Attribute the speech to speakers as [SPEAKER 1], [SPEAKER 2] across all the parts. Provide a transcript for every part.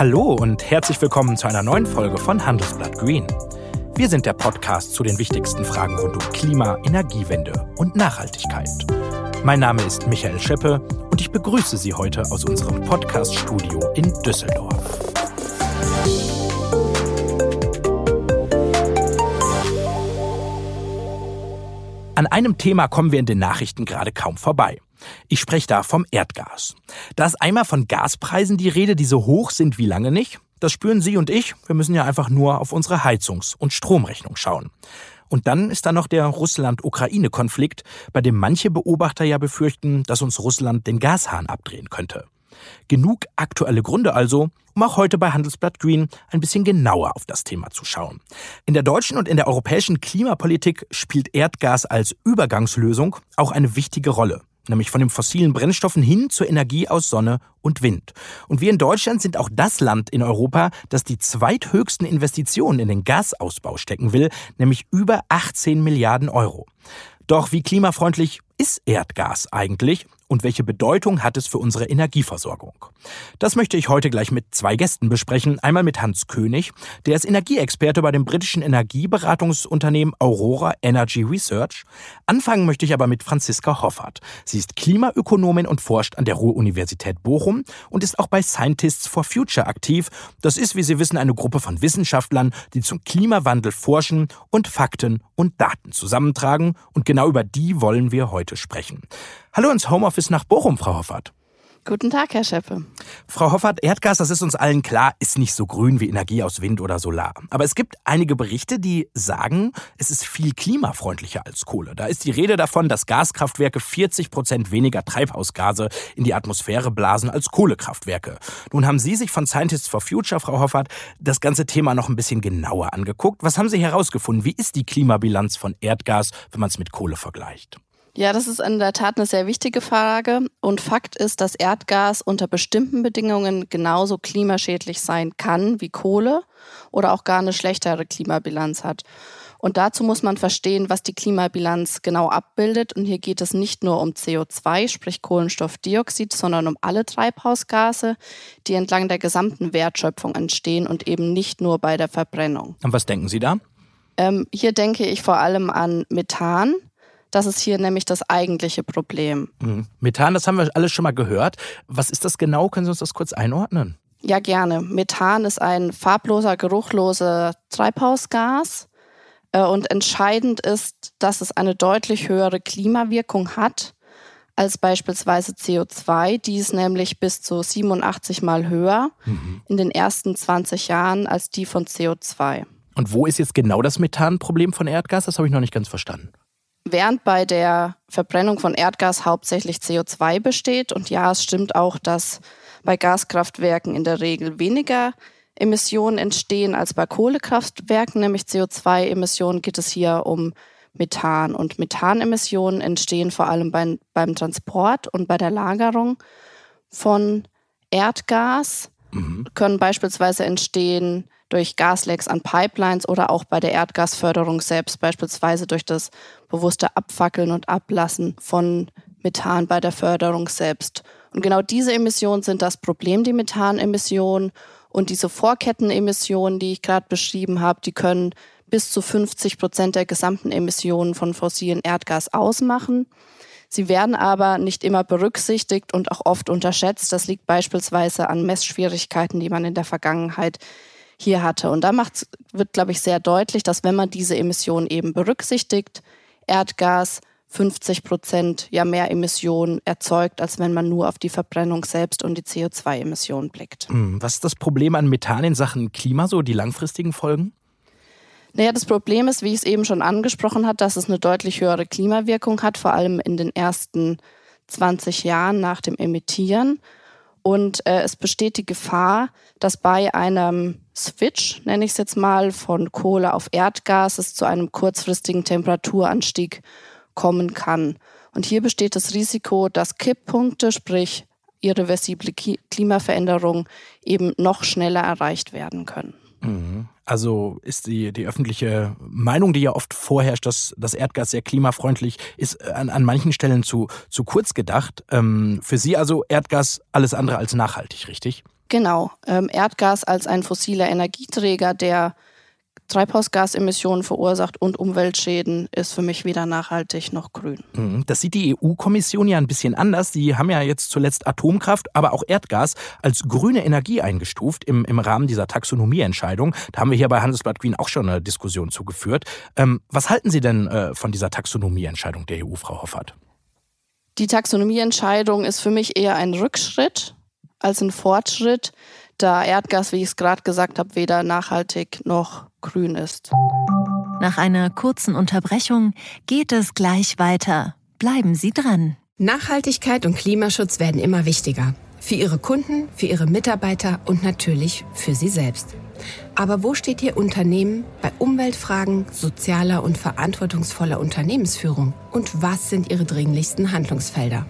[SPEAKER 1] Hallo und herzlich willkommen zu einer neuen Folge von Handelsblatt Green. Wir sind der Podcast zu den wichtigsten Fragen rund um Klima, Energiewende und Nachhaltigkeit. Mein Name ist Michael Scheppe und ich begrüße Sie heute aus unserem Podcast-Studio in Düsseldorf. An einem Thema kommen wir in den Nachrichten gerade kaum vorbei. Ich spreche da vom Erdgas. Da ist einmal von Gaspreisen die Rede, die so hoch sind wie lange nicht. Das spüren Sie und ich. Wir müssen ja einfach nur auf unsere Heizungs- und Stromrechnung schauen. Und dann ist da noch der Russland-Ukraine-Konflikt, bei dem manche Beobachter ja befürchten, dass uns Russland den Gashahn abdrehen könnte. Genug aktuelle Gründe also, um auch heute bei Handelsblatt Green ein bisschen genauer auf das Thema zu schauen. In der deutschen und in der europäischen Klimapolitik spielt Erdgas als Übergangslösung auch eine wichtige Rolle nämlich von den fossilen Brennstoffen hin zur Energie aus Sonne und Wind. Und wir in Deutschland sind auch das Land in Europa, das die zweithöchsten Investitionen in den Gasausbau stecken will, nämlich über 18 Milliarden Euro. Doch wie klimafreundlich ist Erdgas eigentlich und welche Bedeutung hat es für unsere Energieversorgung? Das möchte ich heute gleich mit zwei Gästen besprechen. Einmal mit Hans König, der ist Energieexperte bei dem britischen Energieberatungsunternehmen Aurora Energy Research. Anfangen möchte ich aber mit Franziska Hoffert. Sie ist Klimaökonomin und forscht an der Ruhr-Universität Bochum und ist auch bei Scientists for Future aktiv. Das ist, wie Sie wissen, eine Gruppe von Wissenschaftlern, die zum Klimawandel forschen und Fakten und Daten zusammentragen. Und genau über die wollen wir heute sprechen. Hallo ins Homeoffice nach Bochum, Frau Hoffert.
[SPEAKER 2] Guten Tag, Herr Scheppe.
[SPEAKER 1] Frau Hoffert, Erdgas, das ist uns allen klar, ist nicht so grün wie Energie aus Wind oder Solar. Aber es gibt einige Berichte, die sagen, es ist viel klimafreundlicher als Kohle. Da ist die Rede davon, dass Gaskraftwerke 40 Prozent weniger Treibhausgase in die Atmosphäre blasen als Kohlekraftwerke. Nun haben Sie sich von Scientists for Future, Frau Hoffert, das ganze Thema noch ein bisschen genauer angeguckt. Was haben Sie herausgefunden? Wie ist die Klimabilanz von Erdgas, wenn man es mit Kohle vergleicht?
[SPEAKER 2] Ja, das ist in der Tat eine sehr wichtige Frage. Und Fakt ist, dass Erdgas unter bestimmten Bedingungen genauso klimaschädlich sein kann wie Kohle oder auch gar eine schlechtere Klimabilanz hat. Und dazu muss man verstehen, was die Klimabilanz genau abbildet. Und hier geht es nicht nur um CO2, sprich Kohlenstoffdioxid, sondern um alle Treibhausgase, die entlang der gesamten Wertschöpfung entstehen und eben nicht nur bei der Verbrennung.
[SPEAKER 1] Und was denken Sie da?
[SPEAKER 2] Ähm, hier denke ich vor allem an Methan. Das ist hier nämlich das eigentliche Problem.
[SPEAKER 1] Mhm. Methan, das haben wir alles schon mal gehört. Was ist das genau? Können Sie uns das kurz einordnen?
[SPEAKER 2] Ja, gerne. Methan ist ein farbloser, geruchloser Treibhausgas. Äh, und entscheidend ist, dass es eine deutlich höhere Klimawirkung hat als beispielsweise CO2. Die ist nämlich bis zu 87 Mal höher mhm. in den ersten 20 Jahren als die von CO2.
[SPEAKER 1] Und wo ist jetzt genau das Methanproblem von Erdgas? Das habe ich noch nicht ganz verstanden.
[SPEAKER 2] Während bei der Verbrennung von Erdgas hauptsächlich CO2 besteht, und ja, es stimmt auch, dass bei Gaskraftwerken in der Regel weniger Emissionen entstehen als bei Kohlekraftwerken, nämlich CO2-Emissionen, geht es hier um Methan. Und Methanemissionen entstehen vor allem beim, beim Transport und bei der Lagerung von Erdgas, mhm. können beispielsweise entstehen durch Gaslecks an Pipelines oder auch bei der Erdgasförderung selbst, beispielsweise durch das bewusste Abfackeln und Ablassen von Methan bei der Förderung selbst. Und genau diese Emissionen sind das Problem, die Methanemissionen. Und diese Vorkettenemissionen, die ich gerade beschrieben habe, die können bis zu 50 Prozent der gesamten Emissionen von fossilen Erdgas ausmachen. Sie werden aber nicht immer berücksichtigt und auch oft unterschätzt. Das liegt beispielsweise an Messschwierigkeiten, die man in der Vergangenheit hier hatte. Und da wird, glaube ich, sehr deutlich, dass wenn man diese Emissionen eben berücksichtigt, Erdgas 50 Prozent ja mehr Emissionen erzeugt, als wenn man nur auf die Verbrennung selbst und die CO2-Emissionen blickt.
[SPEAKER 1] Hm, was ist das Problem an Methan in Sachen Klima, so die langfristigen Folgen?
[SPEAKER 2] Naja, das Problem ist, wie ich es eben schon angesprochen habe, dass es eine deutlich höhere Klimawirkung hat, vor allem in den ersten 20 Jahren nach dem Emittieren. Und äh, es besteht die Gefahr, dass bei einem Switch, nenne ich es jetzt mal, von Kohle auf Erdgas es zu einem kurzfristigen Temperaturanstieg kommen kann. Und hier besteht das Risiko, dass Kipppunkte, sprich irreversible Klimaveränderungen, eben noch schneller erreicht werden können.
[SPEAKER 1] Mhm. Also ist die, die öffentliche Meinung, die ja oft vorherrscht, dass das Erdgas sehr klimafreundlich ist, an, an manchen Stellen zu, zu kurz gedacht. Ähm, für Sie also Erdgas alles andere als nachhaltig, richtig?
[SPEAKER 2] Genau. Ähm, Erdgas als ein fossiler Energieträger, der Treibhausgasemissionen verursacht und Umweltschäden, ist für mich weder nachhaltig noch grün.
[SPEAKER 1] Mhm. Das sieht die EU-Kommission ja ein bisschen anders. Sie haben ja jetzt zuletzt Atomkraft, aber auch Erdgas als grüne Energie eingestuft im, im Rahmen dieser Taxonomieentscheidung. Da haben wir hier bei Handelsblatt Green auch schon eine Diskussion zugeführt. Ähm, was halten Sie denn äh, von dieser Taxonomieentscheidung der EU, Frau Hoffert?
[SPEAKER 2] Die Taxonomieentscheidung ist für mich eher ein Rückschritt als ein Fortschritt, da Erdgas, wie ich es gerade gesagt habe, weder nachhaltig noch grün ist.
[SPEAKER 3] Nach einer kurzen Unterbrechung geht es gleich weiter. Bleiben Sie dran.
[SPEAKER 4] Nachhaltigkeit und Klimaschutz werden immer wichtiger. Für Ihre Kunden, für Ihre Mitarbeiter und natürlich für Sie selbst. Aber wo steht Ihr Unternehmen bei Umweltfragen, sozialer und verantwortungsvoller Unternehmensführung? Und was sind Ihre dringlichsten Handlungsfelder?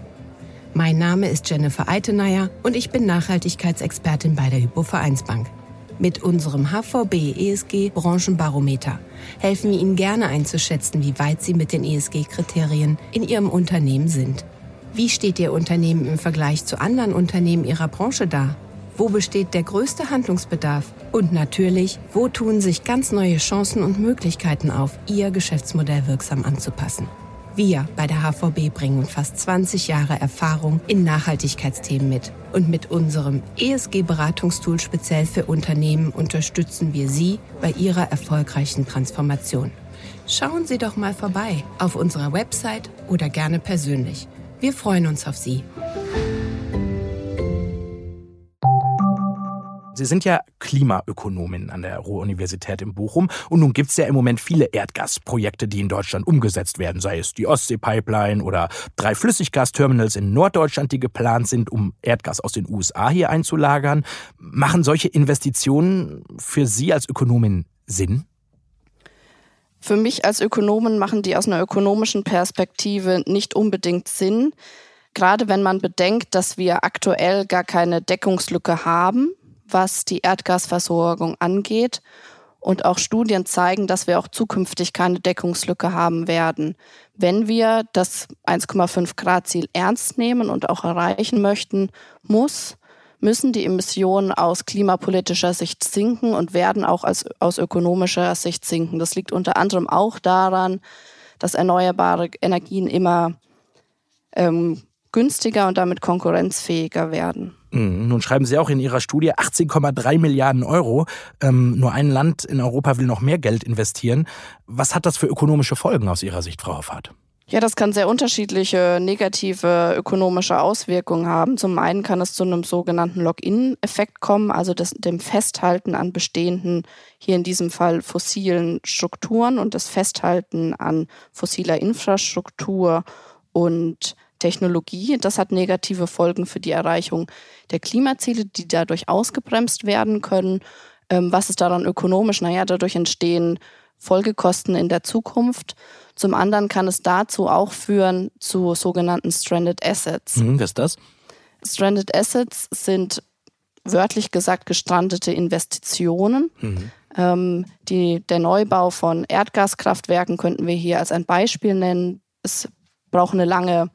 [SPEAKER 4] Mein Name ist Jennifer Eitenayer und ich bin Nachhaltigkeitsexpertin bei der Hypo Vereinsbank. Mit unserem HVB ESG Branchenbarometer helfen wir Ihnen gerne einzuschätzen, wie weit Sie mit den ESG-Kriterien in Ihrem Unternehmen sind. Wie steht Ihr Unternehmen im Vergleich zu anderen Unternehmen Ihrer Branche da? Wo besteht der größte Handlungsbedarf? Und natürlich, wo tun sich ganz neue Chancen und Möglichkeiten auf, Ihr Geschäftsmodell wirksam anzupassen? Wir bei der HVB bringen fast 20 Jahre Erfahrung in Nachhaltigkeitsthemen mit. Und mit unserem ESG-Beratungstool speziell für Unternehmen unterstützen wir Sie bei Ihrer erfolgreichen Transformation. Schauen Sie doch mal vorbei auf unserer Website oder gerne persönlich. Wir freuen uns auf Sie.
[SPEAKER 1] Sie sind ja Klimaökonomin an der Ruhr-Universität in Bochum und nun gibt es ja im Moment viele Erdgasprojekte, die in Deutschland umgesetzt werden, sei es die Ostsee-Pipeline oder drei Flüssiggasterminals in Norddeutschland, die geplant sind, um Erdgas aus den USA hier einzulagern. Machen solche Investitionen für Sie als Ökonomin Sinn?
[SPEAKER 2] Für mich als Ökonomen machen die aus einer ökonomischen Perspektive nicht unbedingt Sinn. Gerade wenn man bedenkt, dass wir aktuell gar keine Deckungslücke haben was die Erdgasversorgung angeht. Und auch Studien zeigen, dass wir auch zukünftig keine Deckungslücke haben werden. Wenn wir das 1,5 Grad Ziel ernst nehmen und auch erreichen möchten, muss, müssen die Emissionen aus klimapolitischer Sicht sinken und werden auch als, aus ökonomischer Sicht sinken. Das liegt unter anderem auch daran, dass erneuerbare Energien immer ähm, günstiger und damit konkurrenzfähiger werden.
[SPEAKER 1] Mhm. Nun schreiben Sie auch in Ihrer Studie 18,3 Milliarden Euro. Ähm, nur ein Land in Europa will noch mehr Geld investieren. Was hat das für ökonomische Folgen aus Ihrer Sicht, Frau Hoffart?
[SPEAKER 2] Ja, das kann sehr unterschiedliche negative ökonomische Auswirkungen haben. Zum einen kann es zu einem sogenannten Lock-in-Effekt kommen, also das, dem Festhalten an bestehenden, hier in diesem Fall fossilen Strukturen und das Festhalten an fossiler Infrastruktur und Technologie. Das hat negative Folgen für die Erreichung der Klimaziele, die dadurch ausgebremst werden können. Ähm, was ist daran ökonomisch? Naja, dadurch entstehen Folgekosten in der Zukunft. Zum anderen kann es dazu auch führen zu sogenannten Stranded Assets.
[SPEAKER 1] Mhm, was ist das?
[SPEAKER 2] Stranded Assets sind wörtlich gesagt gestrandete Investitionen. Mhm. Ähm, die, der Neubau von Erdgaskraftwerken könnten wir hier als ein Beispiel nennen. Es braucht eine lange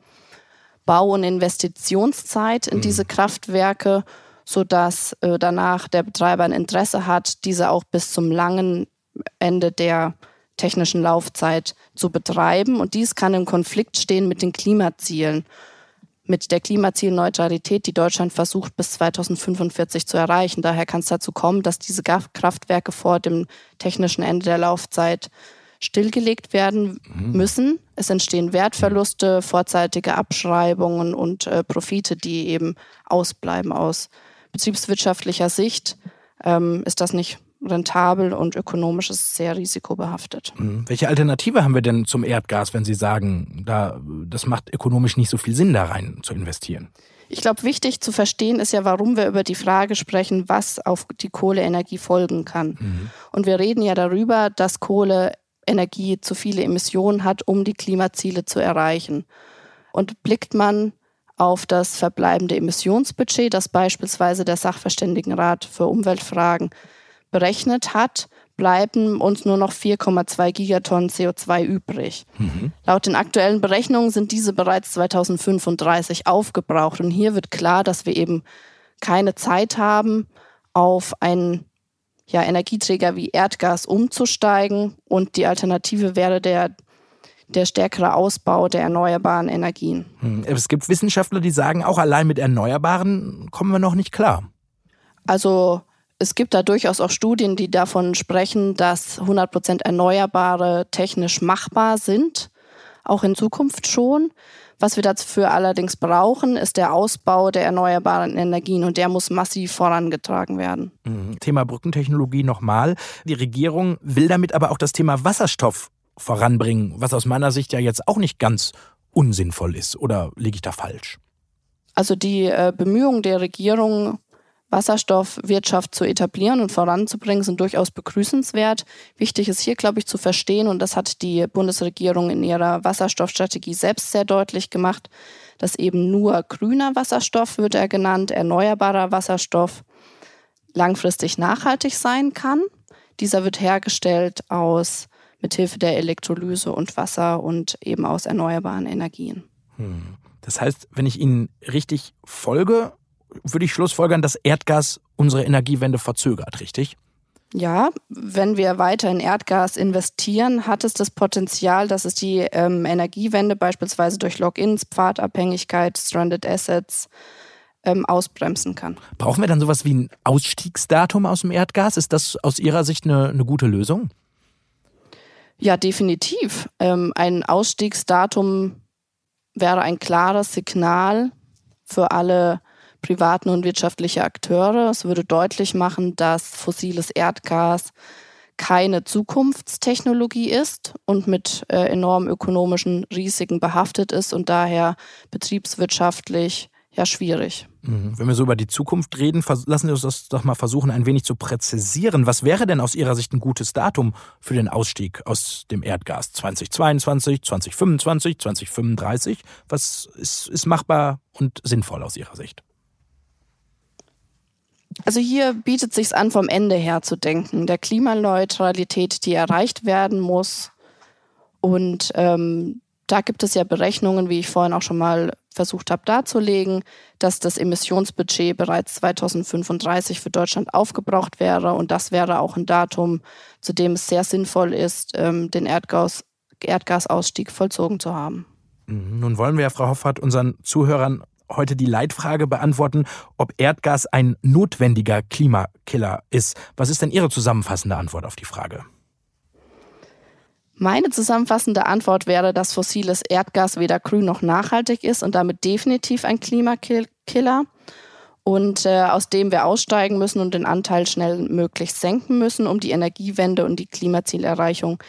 [SPEAKER 2] Bau- und Investitionszeit in mhm. diese Kraftwerke, sodass äh, danach der Betreiber ein Interesse hat, diese auch bis zum langen Ende der technischen Laufzeit zu betreiben. Und dies kann im Konflikt stehen mit den Klimazielen, mit der Klimazielneutralität, die Deutschland versucht bis 2045 zu erreichen. Daher kann es dazu kommen, dass diese Kraftwerke vor dem technischen Ende der Laufzeit stillgelegt werden mhm. müssen. Es entstehen Wertverluste, vorzeitige Abschreibungen und äh, Profite, die eben ausbleiben. Aus betriebswirtschaftlicher Sicht ähm, ist das nicht rentabel und ökonomisch ist sehr risikobehaftet.
[SPEAKER 1] Mhm. Welche Alternative haben wir denn zum Erdgas, wenn Sie sagen, da, das macht ökonomisch nicht so viel Sinn, da rein zu investieren?
[SPEAKER 2] Ich glaube, wichtig zu verstehen ist ja, warum wir über die Frage sprechen, was auf die Kohleenergie folgen kann. Mhm. Und wir reden ja darüber, dass Kohle Energie zu viele Emissionen hat, um die Klimaziele zu erreichen. Und blickt man auf das verbleibende Emissionsbudget, das beispielsweise der Sachverständigenrat für Umweltfragen berechnet hat, bleiben uns nur noch 4,2 Gigatonnen CO2 übrig. Mhm. Laut den aktuellen Berechnungen sind diese bereits 2035 aufgebraucht. Und hier wird klar, dass wir eben keine Zeit haben, auf einen ja, Energieträger wie Erdgas umzusteigen. Und die Alternative wäre der, der stärkere Ausbau der erneuerbaren Energien.
[SPEAKER 1] Hm, es gibt Wissenschaftler, die sagen, auch allein mit Erneuerbaren kommen wir noch nicht klar.
[SPEAKER 2] Also es gibt da durchaus auch Studien, die davon sprechen, dass 100 Prozent Erneuerbare technisch machbar sind, auch in Zukunft schon. Was wir dafür allerdings brauchen, ist der Ausbau der erneuerbaren Energien und der muss massiv vorangetragen werden.
[SPEAKER 1] Mhm. Thema Brückentechnologie nochmal. Die Regierung will damit aber auch das Thema Wasserstoff voranbringen, was aus meiner Sicht ja jetzt auch nicht ganz unsinnvoll ist. Oder liege ich da falsch?
[SPEAKER 2] Also die äh, Bemühungen der Regierung, Wasserstoffwirtschaft zu etablieren und voranzubringen, sind durchaus begrüßenswert. Wichtig ist hier, glaube ich, zu verstehen, und das hat die Bundesregierung in ihrer Wasserstoffstrategie selbst sehr deutlich gemacht, dass eben nur grüner Wasserstoff, wird er genannt, erneuerbarer Wasserstoff, langfristig nachhaltig sein kann. Dieser wird hergestellt aus mithilfe der Elektrolyse und Wasser und eben aus erneuerbaren Energien.
[SPEAKER 1] Hm. Das heißt, wenn ich Ihnen richtig folge, würde ich schlussfolgern, dass Erdgas unsere Energiewende verzögert, richtig?
[SPEAKER 2] Ja, wenn wir weiter in Erdgas investieren, hat es das Potenzial, dass es die ähm, Energiewende beispielsweise durch Logins, Pfadabhängigkeit, Stranded Assets ähm, ausbremsen kann.
[SPEAKER 1] Brauchen wir dann sowas wie ein Ausstiegsdatum aus dem Erdgas? Ist das aus Ihrer Sicht eine, eine gute Lösung?
[SPEAKER 2] Ja, definitiv. Ähm, ein Ausstiegsdatum wäre ein klares Signal für alle privaten und wirtschaftliche Akteure. Es würde deutlich machen, dass fossiles Erdgas keine Zukunftstechnologie ist und mit äh, enormen ökonomischen Risiken behaftet ist und daher betriebswirtschaftlich ja schwierig.
[SPEAKER 1] Mhm. Wenn wir so über die Zukunft reden, lassen Sie uns das doch mal versuchen, ein wenig zu präzisieren. Was wäre denn aus Ihrer Sicht ein gutes Datum für den Ausstieg aus dem Erdgas? 2022, 2025, 2035? Was ist, ist machbar und sinnvoll aus Ihrer Sicht?
[SPEAKER 2] Also hier bietet sich an, vom Ende her zu denken, der Klimaneutralität, die erreicht werden muss. Und ähm, da gibt es ja Berechnungen, wie ich vorhin auch schon mal versucht habe darzulegen, dass das Emissionsbudget bereits 2035 für Deutschland aufgebraucht wäre. Und das wäre auch ein Datum, zu dem es sehr sinnvoll ist, ähm, den Erdgas, Erdgasausstieg vollzogen zu haben.
[SPEAKER 1] Mhm. Nun wollen wir, Frau Hoffert, unseren Zuhörern heute die Leitfrage beantworten, ob Erdgas ein notwendiger Klimakiller ist. Was ist denn Ihre zusammenfassende Antwort auf die Frage?
[SPEAKER 2] Meine zusammenfassende Antwort wäre, dass fossiles Erdgas weder grün noch nachhaltig ist und damit definitiv ein Klimakiller und äh, aus dem wir aussteigen müssen und den Anteil schnell möglichst senken müssen, um die Energiewende und die Klimazielerreichung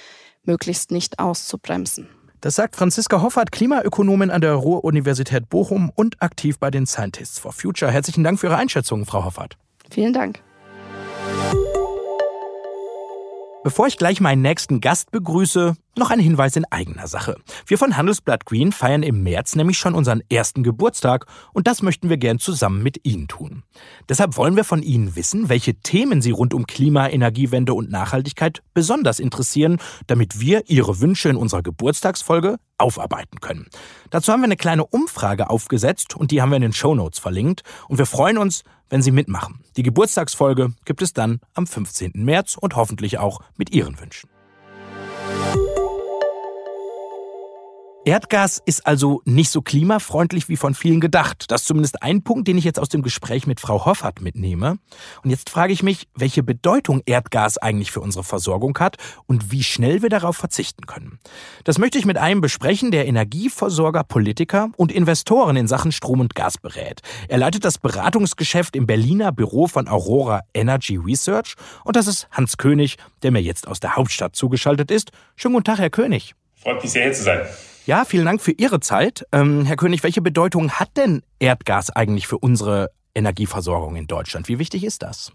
[SPEAKER 2] möglichst nicht auszubremsen.
[SPEAKER 1] Das sagt Franziska Hoffert, Klimaökonomin an der Ruhr-Universität Bochum und aktiv bei den Scientists for Future. Herzlichen Dank für Ihre Einschätzung, Frau Hoffert.
[SPEAKER 2] Vielen Dank.
[SPEAKER 1] Bevor ich gleich meinen nächsten Gast begrüße, noch ein Hinweis in eigener Sache. Wir von Handelsblatt Green feiern im März nämlich schon unseren ersten Geburtstag und das möchten wir gern zusammen mit Ihnen tun. Deshalb wollen wir von Ihnen wissen, welche Themen Sie rund um Klima, Energiewende und Nachhaltigkeit besonders interessieren, damit wir Ihre Wünsche in unserer Geburtstagsfolge aufarbeiten können. Dazu haben wir eine kleine Umfrage aufgesetzt und die haben wir in den Show Notes verlinkt und wir freuen uns, wenn Sie mitmachen. Die Geburtstagsfolge gibt es dann am 15. März und hoffentlich auch mit Ihren Wünschen. Erdgas ist also nicht so klimafreundlich wie von vielen gedacht. Das ist zumindest ein Punkt, den ich jetzt aus dem Gespräch mit Frau Hoffert mitnehme. Und jetzt frage ich mich, welche Bedeutung Erdgas eigentlich für unsere Versorgung hat und wie schnell wir darauf verzichten können. Das möchte ich mit einem besprechen, der Energieversorger, Politiker und Investoren in Sachen Strom und Gas berät. Er leitet das Beratungsgeschäft im Berliner Büro von Aurora Energy Research und das ist Hans König, der mir jetzt aus der Hauptstadt zugeschaltet ist. Schönen guten Tag, Herr König.
[SPEAKER 5] Freut mich sehr, hier zu sein.
[SPEAKER 1] Ja, vielen Dank für Ihre Zeit. Ähm, Herr König, welche Bedeutung hat denn Erdgas eigentlich für unsere Energieversorgung in Deutschland? Wie wichtig ist das?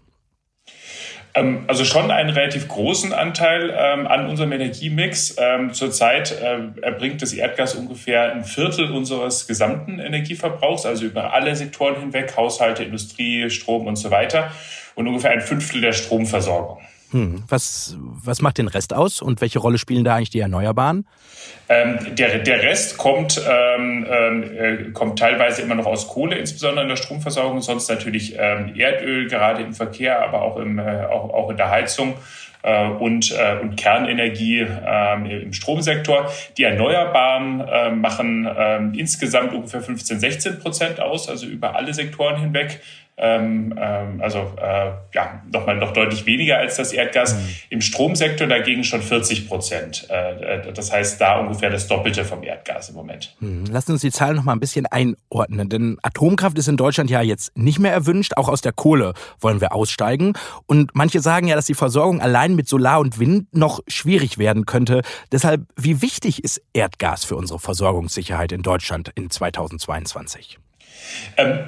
[SPEAKER 5] Ähm, also schon einen relativ großen Anteil ähm, an unserem Energiemix. Ähm, zurzeit ähm, erbringt das Erdgas ungefähr ein Viertel unseres gesamten Energieverbrauchs, also über alle Sektoren hinweg, Haushalte, Industrie, Strom und so weiter, und ungefähr ein Fünftel der Stromversorgung.
[SPEAKER 1] Hm. Was, was macht den Rest aus und welche Rolle spielen da eigentlich die Erneuerbaren?
[SPEAKER 5] Ähm, der, der Rest kommt, ähm, äh, kommt teilweise immer noch aus Kohle, insbesondere in der Stromversorgung, sonst natürlich ähm, Erdöl, gerade im Verkehr, aber auch, im, äh, auch, auch in der Heizung äh, und, äh, und Kernenergie äh, im Stromsektor. Die Erneuerbaren äh, machen äh, insgesamt ungefähr 15, 16 Prozent aus, also über alle Sektoren hinweg. Ähm, ähm, also äh, ja, nochmal noch deutlich weniger als das Erdgas. Mhm. Im Stromsektor dagegen schon 40 Prozent. Äh, das heißt, da ungefähr das Doppelte vom Erdgas im Moment.
[SPEAKER 1] Mhm. Lassen Sie uns die Zahlen noch mal ein bisschen einordnen. Denn Atomkraft ist in Deutschland ja jetzt nicht mehr erwünscht. Auch aus der Kohle wollen wir aussteigen. Und manche sagen ja, dass die Versorgung allein mit Solar und Wind noch schwierig werden könnte. Deshalb, wie wichtig ist Erdgas für unsere Versorgungssicherheit in Deutschland in 2022?
[SPEAKER 5] Ähm,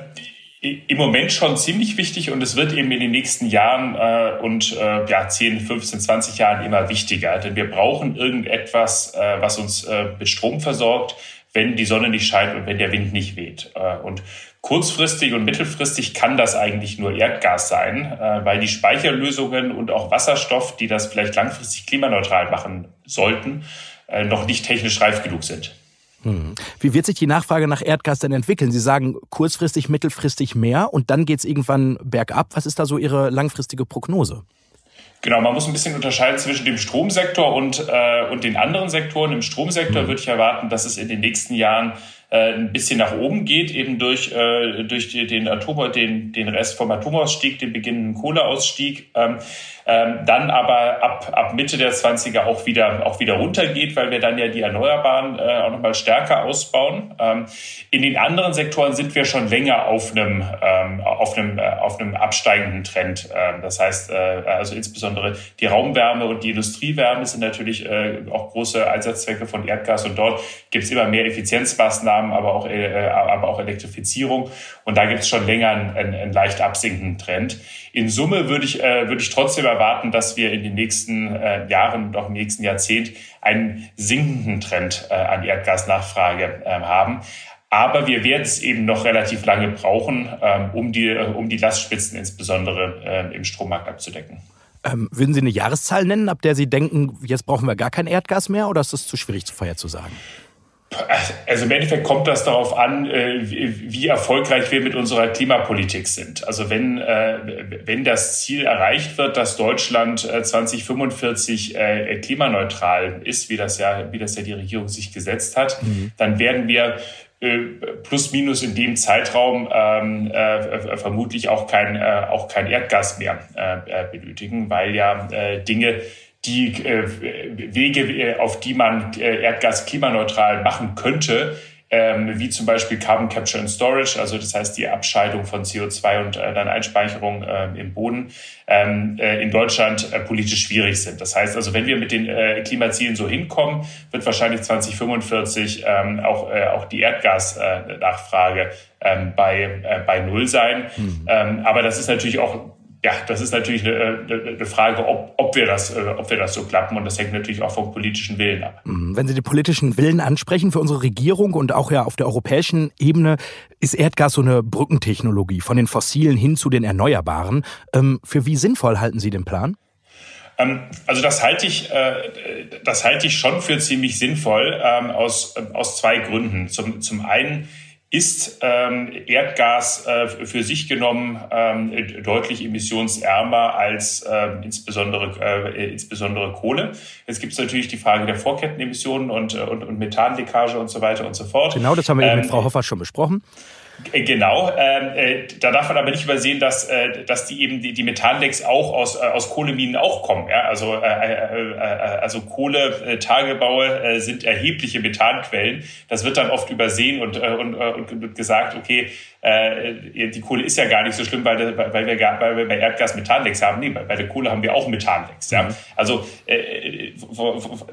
[SPEAKER 5] im Moment schon ziemlich wichtig und es wird eben in den nächsten Jahren äh, und äh, ja, 10, 15, 20 Jahren immer wichtiger. Denn wir brauchen irgendetwas, äh, was uns äh, mit Strom versorgt, wenn die Sonne nicht scheint und wenn der Wind nicht weht. Äh, und kurzfristig und mittelfristig kann das eigentlich nur Erdgas sein, äh, weil die Speicherlösungen und auch Wasserstoff, die das vielleicht langfristig klimaneutral machen sollten, äh, noch nicht technisch reif genug sind.
[SPEAKER 1] Hm. Wie wird sich die Nachfrage nach Erdgas denn entwickeln? Sie sagen kurzfristig, mittelfristig mehr und dann geht es irgendwann bergab. Was ist da so Ihre langfristige Prognose?
[SPEAKER 5] Genau, man muss ein bisschen unterscheiden zwischen dem Stromsektor und, äh, und den anderen Sektoren. Im Stromsektor mhm. würde ich erwarten, dass es in den nächsten Jahren äh, ein bisschen nach oben geht, eben durch, äh, durch die, den, Atom, den, den Rest vom Atomausstieg, den beginnenden Kohleausstieg. Ähm, ähm, dann aber ab, ab Mitte der 20er auch wieder, auch wieder runtergeht, weil wir dann ja die Erneuerbaren äh, auch nochmal stärker ausbauen. Ähm, in den anderen Sektoren sind wir schon länger auf einem, ähm, auf einem, äh, auf einem absteigenden Trend. Ähm, das heißt, äh, also insbesondere die Raumwärme und die Industriewärme sind natürlich äh, auch große Einsatzzwecke von Erdgas und dort gibt es immer mehr Effizienzmaßnahmen, aber auch, äh, aber auch Elektrifizierung. Und da gibt es schon länger einen, einen, leicht absinkenden Trend. In Summe würde ich, äh, würde ich trotzdem erwarten, dass wir in den nächsten äh, Jahren und auch im nächsten Jahrzehnt einen sinkenden Trend äh, an Erdgasnachfrage äh, haben. Aber wir werden es eben noch relativ lange brauchen, ähm, um, die, äh, um die Lastspitzen insbesondere äh, im Strommarkt abzudecken.
[SPEAKER 1] Ähm, würden Sie eine Jahreszahl nennen, ab der Sie denken, jetzt brauchen wir gar kein Erdgas mehr oder ist das zu schwierig vorherzusagen?
[SPEAKER 5] Also im Endeffekt kommt das darauf an, äh, wie erfolgreich wir mit unserer Klimapolitik sind. Also wenn, äh, wenn das Ziel erreicht wird, dass Deutschland 2045 äh, klimaneutral ist, wie das ja, wie das ja die Regierung sich gesetzt hat, mhm. dann werden wir plus minus in dem Zeitraum ähm, äh, vermutlich auch kein, äh, auch kein Erdgas mehr äh, benötigen, weil ja Dinge die äh, Wege, äh, auf die man äh, Erdgas klimaneutral machen könnte, ähm, wie zum Beispiel Carbon Capture and Storage, also das heißt die Abscheidung von CO2 und äh, dann Einspeicherung äh, im Boden, ähm, äh, in Deutschland politisch schwierig sind. Das heißt also, wenn wir mit den Klimazielen so hinkommen, wird wahrscheinlich 2045 ähm, auch, auch die Erdgasnachfrage bei, bei Null sein. Mhm. Ähm, aber das ist natürlich auch ja, das ist natürlich eine, eine Frage, ob, ob, wir das, äh, ob wir das so klappen. Und das hängt natürlich auch vom politischen Willen ab.
[SPEAKER 1] Mhm. Wenn Sie den politischen Willen ansprechen für unsere Regierung und auch ja auf der europäischen Ebene, ist Erdgas so eine Brückentechnologie von den fossilen hin zu den Erneuerbaren. Ähm, für wie sinnvoll halten Sie den Plan?
[SPEAKER 5] Ähm, also das halte ich, äh, das halte ich schon für ziemlich sinnvoll ähm, aus, aus zwei Gründen. Zum, zum einen ist ähm, Erdgas äh, für sich genommen ähm, deutlich emissionsärmer als äh, insbesondere, äh, insbesondere Kohle. Jetzt gibt es natürlich die Frage der Vorkettenemissionen und, und, und Methanleckage und so weiter und so fort.
[SPEAKER 1] Genau, das haben wir ähm, mit Frau Hoffer schon besprochen.
[SPEAKER 5] Äh, genau, ähm, äh, da darf man aber nicht übersehen, dass, äh, dass die eben die, die Methanlecks auch aus, äh, aus Kohleminen auch kommen. Ja? Also, äh, äh, äh also Kohletagebaue äh, sind erhebliche Methanquellen. Das wird dann oft übersehen und, äh, und, äh, und gesagt, okay, äh, die Kohle ist ja gar nicht so schlimm, weil, weil, wir, weil wir bei Erdgas Methanlecks haben. Nee, bei der Kohle haben wir auch Methanlecks. Ja? Mhm. Also äh,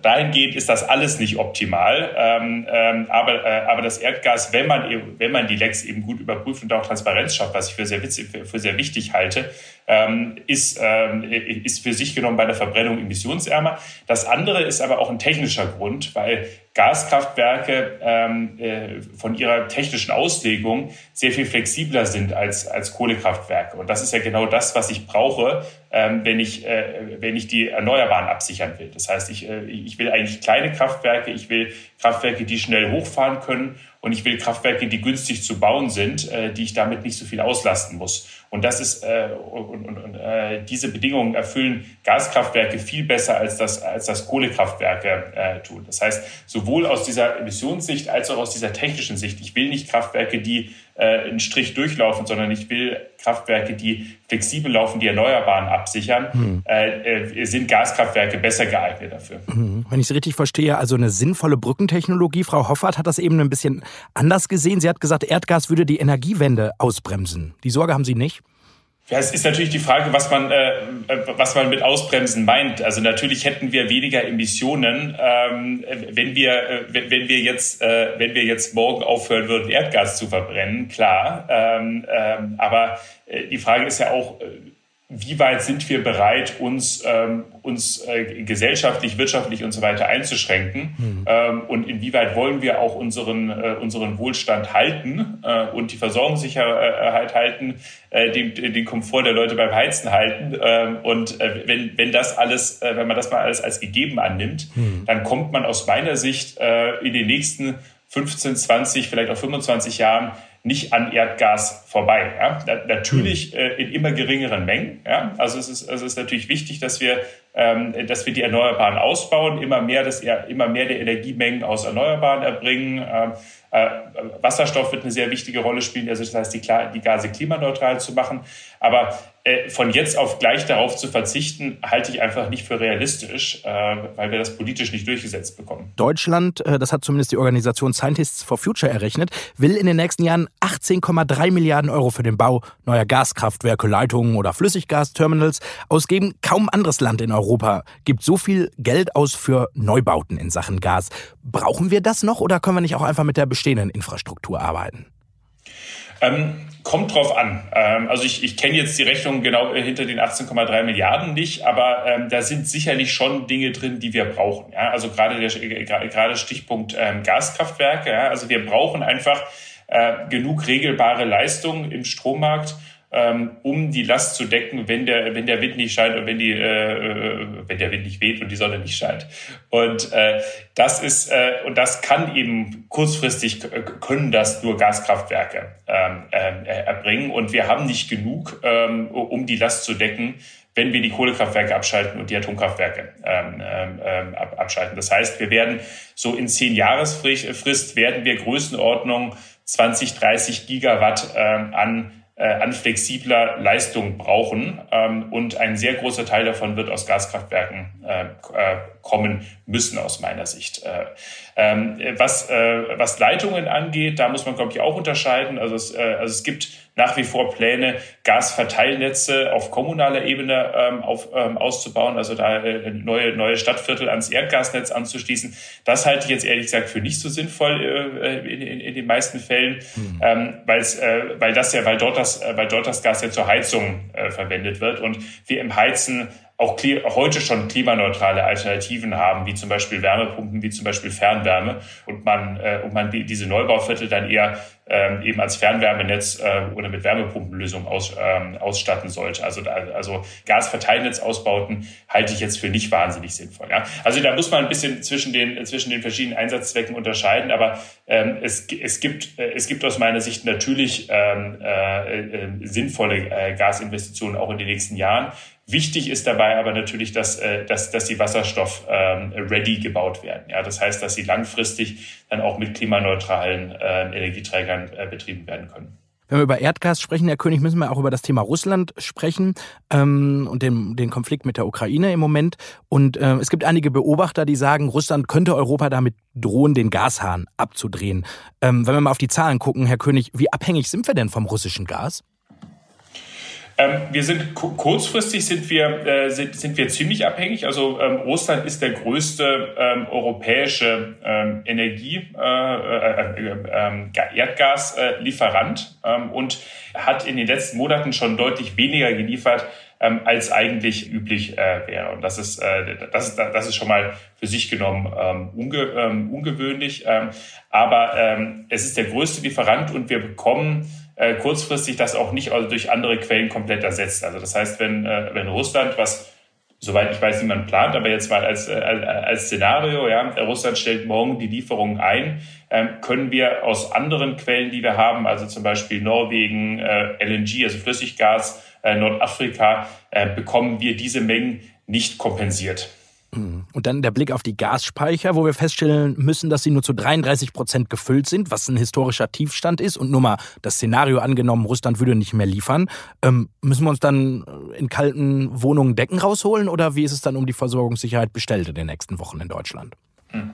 [SPEAKER 5] dahingehend ist das alles nicht optimal. Ähm, ähm, aber, äh, aber das Erdgas, wenn man, wenn man die Lecks eben gut überprüft und auch Transparenz schafft, was ich für sehr, witzig, für sehr wichtig halte, ähm, ist, ähm, ist für sich genommen bei der Verbrennung emissionsärmer. Das andere ist aber auch ein technischer Grund, weil Gaskraftwerke ähm, äh, von ihrer technischen Auslegung sehr viel flexibler sind als, als Kohlekraftwerke. Und das ist ja genau das, was ich brauche, ähm, wenn, ich, äh, wenn ich die Erneuerbaren absichern will. Das heißt, ich, äh, ich will eigentlich kleine Kraftwerke, ich will Kraftwerke, die schnell hochfahren können und ich will Kraftwerke, die günstig zu bauen sind, äh, die ich damit nicht so viel auslasten muss. Und das ist äh, und, und, und äh, diese Bedingungen erfüllen Gaskraftwerke viel besser als das als das Kohlekraftwerke äh, tun. Das heißt, sowohl aus dieser Emissionssicht als auch aus dieser technischen Sicht. Ich will nicht Kraftwerke, die äh, einen Strich durchlaufen, sondern ich will Kraftwerke, die flexibel laufen, die Erneuerbaren absichern, hm. äh, äh sind Gaskraftwerke besser geeignet dafür.
[SPEAKER 1] Hm. Wenn ich es richtig verstehe, also eine sinnvolle Brückentechnologie. Frau Hoffert hat das eben ein bisschen anders gesehen. Sie hat gesagt, Erdgas würde die Energiewende ausbremsen. Die Sorge haben Sie nicht?
[SPEAKER 5] Ja, es ist natürlich die Frage, was man, äh, was man mit Ausbremsen meint. Also natürlich hätten wir weniger Emissionen, ähm, wenn wir, äh, wenn wir jetzt, äh, wenn wir jetzt morgen aufhören würden, Erdgas zu verbrennen, klar. Ähm, ähm, aber äh, die Frage ist ja auch, äh, wie weit sind wir bereit, uns, ähm, uns äh, gesellschaftlich, wirtschaftlich und so weiter einzuschränken? Mhm. Ähm, und inwieweit wollen wir auch unseren, äh, unseren Wohlstand halten äh, und die Versorgungssicherheit halten, äh, den, den Komfort der Leute beim Heizen halten? Ähm, und äh, wenn, wenn das alles, äh, wenn man das mal alles als gegeben annimmt, mhm. dann kommt man aus meiner Sicht in den nächsten 15, 20, vielleicht auch 25 Jahren nicht an Erdgas vorbei. Ja? Natürlich hm. äh, in immer geringeren Mengen. Ja? Also es ist, also es ist natürlich wichtig, dass wir, ähm, dass wir die Erneuerbaren ausbauen, immer mehr, das, immer mehr der Energiemengen aus Erneuerbaren erbringen. Ähm, äh, Wasserstoff wird eine sehr wichtige Rolle spielen, also das heißt, die, die Gase klimaneutral zu machen. Aber von jetzt auf gleich darauf zu verzichten, halte ich einfach nicht für realistisch, äh, weil wir das politisch nicht durchgesetzt bekommen.
[SPEAKER 1] Deutschland, äh, das hat zumindest die Organisation Scientists for Future errechnet, will in den nächsten Jahren 18,3 Milliarden Euro für den Bau neuer Gaskraftwerke, Leitungen oder Flüssiggasterminals ausgeben. Kaum anderes Land in Europa gibt so viel Geld aus für Neubauten in Sachen Gas. Brauchen wir das noch oder können wir nicht auch einfach mit der bestehenden Infrastruktur arbeiten?
[SPEAKER 5] Ähm, kommt drauf an. Ähm, also ich, ich kenne jetzt die Rechnung genau hinter den 18,3 Milliarden nicht, aber ähm, da sind sicherlich schon Dinge drin, die wir brauchen. Ja? Also gerade der äh, gerade Stichpunkt ähm, Gaskraftwerke. Ja? Also wir brauchen einfach äh, genug regelbare Leistung im Strommarkt ähm, um die Last zu decken, wenn der, wenn der Wind nicht scheint und wenn, die, äh, äh, wenn der Wind nicht weht und die Sonne nicht scheint. Und äh, das ist, äh, und das kann eben kurzfristig, können das nur Gaskraftwerke ähm, äh, erbringen. Und wir haben nicht genug, ähm, um die Last zu decken, wenn wir die Kohlekraftwerke abschalten und die Atomkraftwerke ähm, ähm, ab, abschalten. Das heißt, wir werden so in zehn Jahresfrist werden wir Größenordnung 20, 30 Gigawatt ähm, an äh, an flexibler Leistung brauchen. Ähm, und ein sehr großer Teil davon wird aus Gaskraftwerken äh, äh, kommen müssen, aus meiner Sicht. Ähm, was, was Leitungen angeht, da muss man, glaube ich, auch unterscheiden. Also es, also es gibt nach wie vor Pläne, Gasverteilnetze auf kommunaler Ebene ähm, auf, ähm, auszubauen, also da äh, neue, neue Stadtviertel ans Erdgasnetz anzuschließen. Das halte ich jetzt ehrlich gesagt für nicht so sinnvoll äh, in, in, in den meisten Fällen, mhm. ähm, weil's, äh, weil das ja, weil dort das, äh, weil dort das Gas ja zur Heizung äh, verwendet wird und wir im Heizen auch heute schon klimaneutrale Alternativen haben, wie zum Beispiel Wärmepumpen, wie zum Beispiel Fernwärme und man, äh, und man die, diese Neubauviertel dann eher ähm, eben als Fernwärmenetz äh, oder mit Wärmepumpenlösungen aus, ähm, ausstatten sollte. Also, also Gasverteilnetzausbauten halte ich jetzt für nicht wahnsinnig sinnvoll. Ja? Also da muss man ein bisschen zwischen den, zwischen den verschiedenen Einsatzzwecken unterscheiden, aber ähm, es, es, gibt, äh, es gibt aus meiner Sicht natürlich ähm, äh, äh, sinnvolle äh, Gasinvestitionen auch in den nächsten Jahren. Wichtig ist dabei aber natürlich, dass, äh, dass, dass die Wasserstoff ähm, ready gebaut werden. Ja, das heißt, dass sie langfristig dann auch mit klimaneutralen äh, Energieträgern äh, betrieben werden können.
[SPEAKER 1] Wenn wir über Erdgas sprechen, Herr König, müssen wir auch über das Thema Russland sprechen ähm, und den, den Konflikt mit der Ukraine im Moment. Und äh, es gibt einige Beobachter, die sagen, Russland könnte Europa damit drohen, den Gashahn abzudrehen. Ähm, wenn wir mal auf die Zahlen gucken, Herr König, wie abhängig sind wir denn vom russischen Gas?
[SPEAKER 5] Ähm, wir sind kurzfristig sind wir, äh, sind, sind wir ziemlich abhängig. Also ähm, Russland ist der größte ähm, europäische ähm, Energie, äh, äh, äh ähm, Erdgaslieferant ähm, und hat in den letzten Monaten schon deutlich weniger geliefert ähm, als eigentlich üblich äh, wäre. Und das ist, äh, das, ist, das ist schon mal für sich genommen ähm, unge, ähm, ungewöhnlich. Ähm, aber ähm, es ist der größte Lieferant und wir bekommen äh, kurzfristig das auch nicht also durch andere Quellen komplett ersetzt. Also das heißt, wenn, äh, wenn Russland, was soweit ich weiß, niemand plant, aber jetzt mal als, äh, als Szenario, ja, Russland stellt morgen die Lieferungen ein, äh, können wir aus anderen Quellen, die wir haben, also zum Beispiel Norwegen, äh, LNG, also Flüssiggas, äh, Nordafrika, bekommen wir diese Mengen nicht kompensiert.
[SPEAKER 1] Und dann der Blick auf die Gasspeicher, wo wir feststellen müssen, dass sie nur zu 33 Prozent gefüllt sind, was ein historischer Tiefstand ist. Und nur mal das Szenario angenommen, Russland würde nicht mehr liefern. Ähm, müssen wir uns dann in kalten Wohnungen Decken rausholen oder wie ist es dann um die Versorgungssicherheit bestellt in den nächsten Wochen in Deutschland? Hm.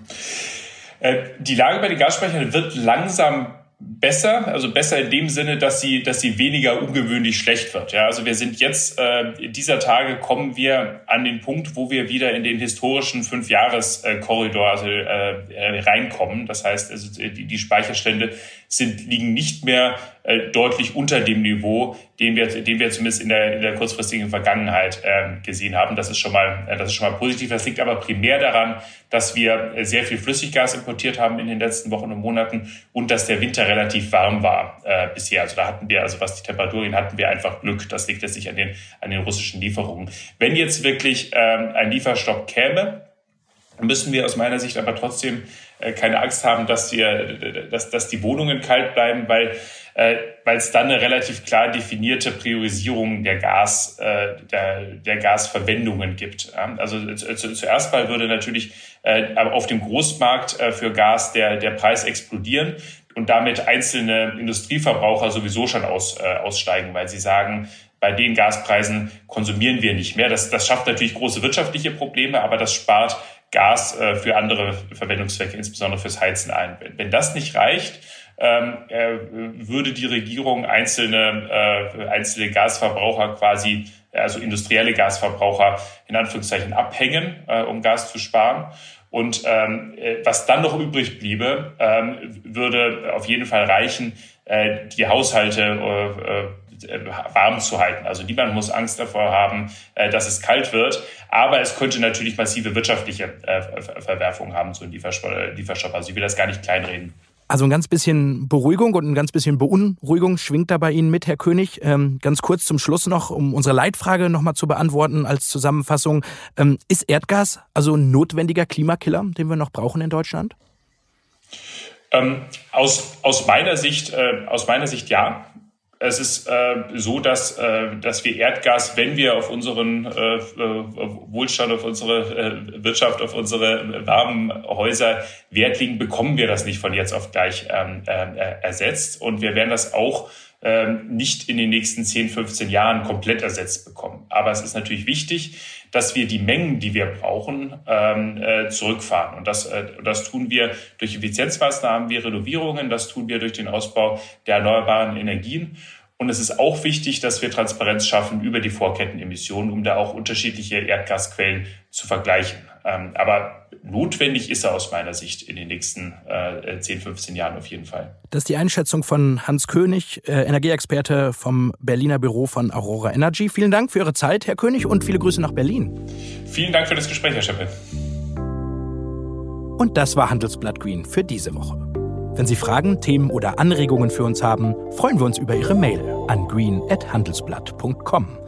[SPEAKER 5] Äh, die Lage bei den Gasspeichern wird langsam besser, also besser in dem Sinne, dass sie, dass sie weniger ungewöhnlich schlecht wird. Ja, also wir sind jetzt äh, dieser Tage kommen wir an den Punkt, wo wir wieder in den historischen Fünfjahres-Korridor also, äh, reinkommen. Das heißt, also die, die Speicherstände sind liegen nicht mehr äh, deutlich unter dem Niveau, den wir, den wir zumindest in der, in der kurzfristigen Vergangenheit äh, gesehen haben. Das ist schon mal, äh, das ist schon mal positiv. Das liegt aber primär daran, dass wir sehr viel Flüssiggas importiert haben in den letzten Wochen und Monaten und dass der Winter relativ warm war äh, bisher. Also da hatten wir, also was die Temperaturen hatten wir einfach Glück. Das liegt letztlich an den, an den russischen Lieferungen. Wenn jetzt wirklich ähm, ein Lieferstopp käme, müssen wir aus meiner Sicht aber trotzdem äh, keine Angst haben, dass wir, dass, dass die Wohnungen kalt bleiben, weil äh, weil es dann eine relativ klar definierte Priorisierung der Gas äh, der, der Gasverwendungen gibt. Also zuerst mal würde natürlich auf dem Großmarkt für Gas der der Preis explodieren und damit einzelne Industrieverbraucher sowieso schon aus, aussteigen, weil sie sagen, bei den Gaspreisen konsumieren wir nicht mehr. Das, das schafft natürlich große wirtschaftliche Probleme, aber das spart Gas äh, für andere Verwendungszwecke, insbesondere fürs Heizen ein. Wenn, wenn das nicht reicht, ähm, äh, würde die Regierung einzelne, äh, einzelne Gasverbraucher quasi, also industrielle Gasverbraucher in Anführungszeichen abhängen, äh, um Gas zu sparen. Und ähm, äh, was dann noch übrig bliebe, ähm, würde auf jeden Fall reichen, äh, die Haushalte äh, äh äh, warm zu halten. Also niemand muss Angst davor haben, äh, dass es kalt wird. Aber es könnte natürlich massive wirtschaftliche äh, Verwerfungen haben, so ein Lieferstopp. Also ich will das gar nicht kleinreden.
[SPEAKER 1] Also ein ganz bisschen Beruhigung und ein ganz bisschen Beunruhigung schwingt da bei Ihnen mit, Herr König. Ähm, ganz kurz zum Schluss noch, um unsere Leitfrage nochmal zu beantworten als Zusammenfassung. Ähm, ist Erdgas also ein notwendiger Klimakiller, den wir noch brauchen in Deutschland?
[SPEAKER 5] Ähm, aus, aus, meiner Sicht, äh, aus meiner Sicht ja. Es ist äh, so, dass, äh, dass wir Erdgas, wenn wir auf unseren äh, äh Wohlstand, auf unsere äh, Wirtschaft, auf unsere warmen Häuser Wert legen, bekommen wir das nicht von jetzt auf gleich ähm, äh, ersetzt. Und wir werden das auch ähm, nicht in den nächsten 10, 15 Jahren komplett ersetzt bekommen. Aber es ist natürlich wichtig, dass wir die Mengen, die wir brauchen, ähm, äh, zurückfahren. Und das, äh, das tun wir durch Effizienzmaßnahmen wie Renovierungen, das tun wir durch den Ausbau der erneuerbaren Energien. Und es ist auch wichtig, dass wir Transparenz schaffen über die Vorkettenemissionen, um da auch unterschiedliche Erdgasquellen zu vergleichen. Ähm, aber notwendig ist er aus meiner Sicht in den nächsten äh, 10, 15 Jahren auf jeden Fall.
[SPEAKER 1] Das ist die Einschätzung von Hans König, äh, Energieexperte vom Berliner Büro von Aurora Energy. Vielen Dank für Ihre Zeit, Herr König, und viele Grüße nach Berlin.
[SPEAKER 5] Vielen Dank für das Gespräch, Herr Scheppel.
[SPEAKER 1] Und das war Handelsblatt Green für diese Woche. Wenn Sie Fragen, Themen oder Anregungen für uns haben, freuen wir uns über Ihre Mail an green.handelsblatt.com.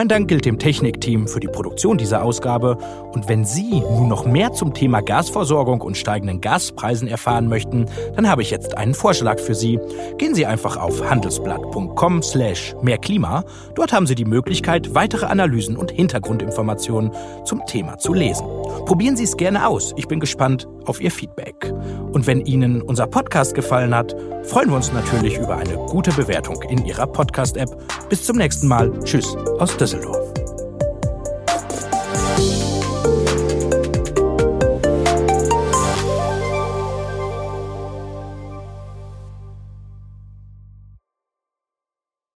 [SPEAKER 1] Mein Dank gilt dem Technikteam für die Produktion dieser Ausgabe. Und wenn Sie nun noch mehr zum Thema Gasversorgung und steigenden Gaspreisen erfahren möchten, dann habe ich jetzt einen Vorschlag für Sie. Gehen Sie einfach auf handelsblatt.com slash mehrklima. Dort haben Sie die Möglichkeit, weitere Analysen und Hintergrundinformationen zum Thema zu lesen. Probieren Sie es gerne aus. Ich bin gespannt auf Ihr Feedback. Und wenn Ihnen unser Podcast gefallen hat, freuen wir uns natürlich über eine gute Bewertung in Ihrer Podcast-App. Bis zum nächsten Mal. Tschüss aus Düsseldorf.